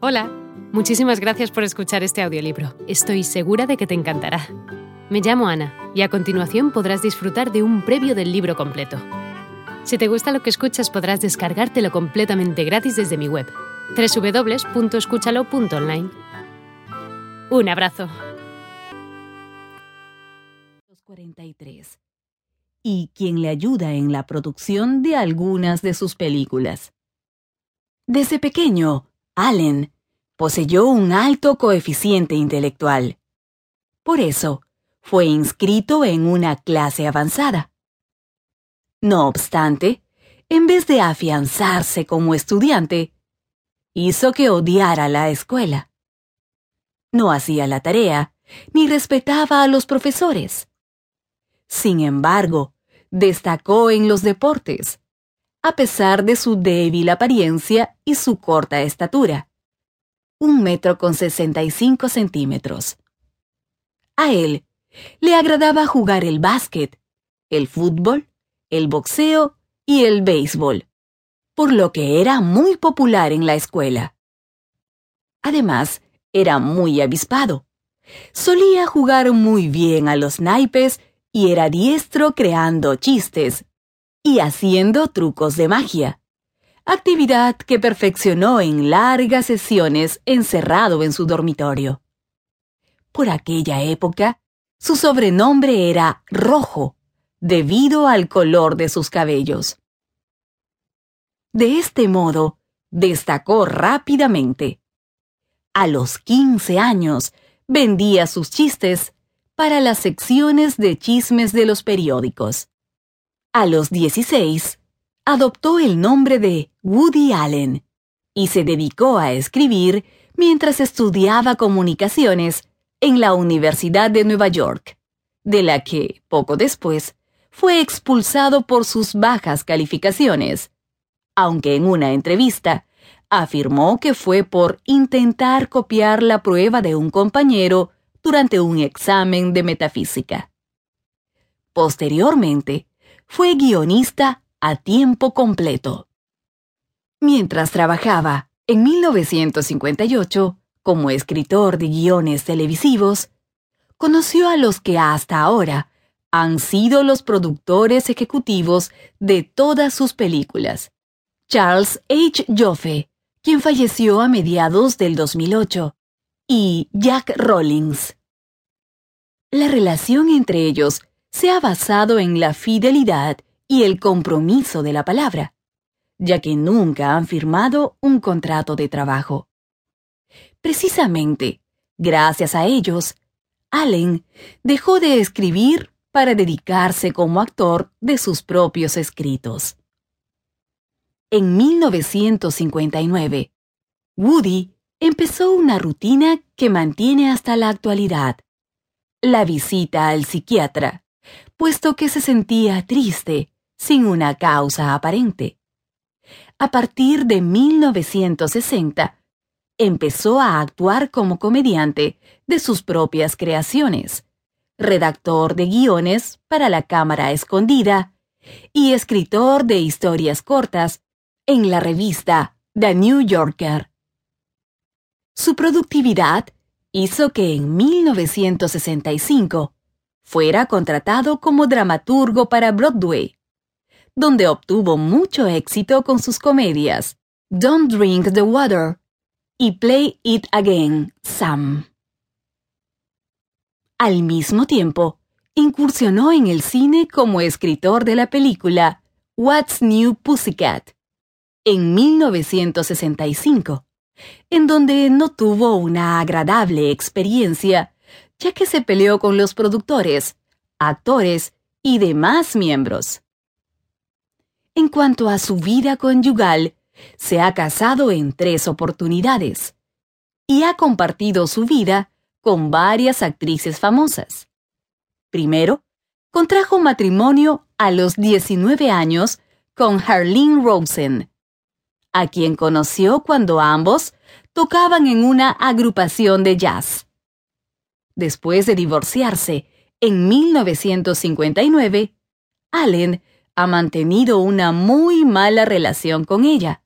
Hola, muchísimas gracias por escuchar este audiolibro. Estoy segura de que te encantará. Me llamo Ana y a continuación podrás disfrutar de un previo del libro completo. Si te gusta lo que escuchas podrás descargártelo completamente gratis desde mi web, www.escúchalo.online. Un abrazo. 43 y quien le ayuda en la producción de algunas de sus películas. Desde pequeño, Allen poseyó un alto coeficiente intelectual. Por eso, fue inscrito en una clase avanzada. No obstante, en vez de afianzarse como estudiante, hizo que odiara la escuela. No hacía la tarea, ni respetaba a los profesores. Sin embargo, destacó en los deportes, a pesar de su débil apariencia y su corta estatura. Un metro con sesenta y cinco centímetros. A él le agradaba jugar el básquet, el fútbol, el boxeo y el béisbol, por lo que era muy popular en la escuela. Además, era muy avispado. Solía jugar muy bien a los naipes y era diestro creando chistes y haciendo trucos de magia, actividad que perfeccionó en largas sesiones encerrado en su dormitorio. Por aquella época, su sobrenombre era Rojo, debido al color de sus cabellos. De este modo, destacó rápidamente. A los 15 años, vendía sus chistes para las secciones de chismes de los periódicos. A los 16, adoptó el nombre de Woody Allen y se dedicó a escribir mientras estudiaba comunicaciones en la Universidad de Nueva York, de la que, poco después, fue expulsado por sus bajas calificaciones, aunque en una entrevista afirmó que fue por intentar copiar la prueba de un compañero durante un examen de metafísica. Posteriormente, fue guionista a tiempo completo. Mientras trabajaba en 1958 como escritor de guiones televisivos, conoció a los que hasta ahora han sido los productores ejecutivos de todas sus películas. Charles H. Joffe, quien falleció a mediados del 2008, y Jack Rollins. La relación entre ellos se ha basado en la fidelidad y el compromiso de la palabra, ya que nunca han firmado un contrato de trabajo. Precisamente, gracias a ellos, Allen dejó de escribir para dedicarse como actor de sus propios escritos. En 1959, Woody empezó una rutina que mantiene hasta la actualidad. La visita al psiquiatra, puesto que se sentía triste, sin una causa aparente. A partir de 1960, empezó a actuar como comediante de sus propias creaciones, redactor de guiones para la cámara escondida y escritor de historias cortas en la revista The New Yorker. Su productividad hizo que en 1965 fuera contratado como dramaturgo para Broadway, donde obtuvo mucho éxito con sus comedias Don't Drink the Water y Play It Again, Sam. Al mismo tiempo, incursionó en el cine como escritor de la película What's New Pussycat en 1965, en donde no tuvo una agradable experiencia ya que se peleó con los productores, actores y demás miembros. En cuanto a su vida conyugal, se ha casado en tres oportunidades y ha compartido su vida con varias actrices famosas. Primero, contrajo matrimonio a los 19 años con Harlene Rosen, a quien conoció cuando ambos tocaban en una agrupación de jazz después de divorciarse en 1959, Allen ha mantenido una muy mala relación con ella.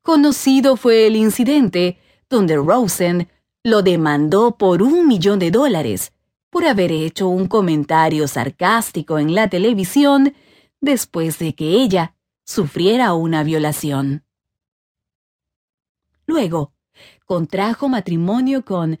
Conocido fue el incidente donde Rosen lo demandó por un millón de dólares por haber hecho un comentario sarcástico en la televisión después de que ella sufriera una violación. Luego, contrajo matrimonio con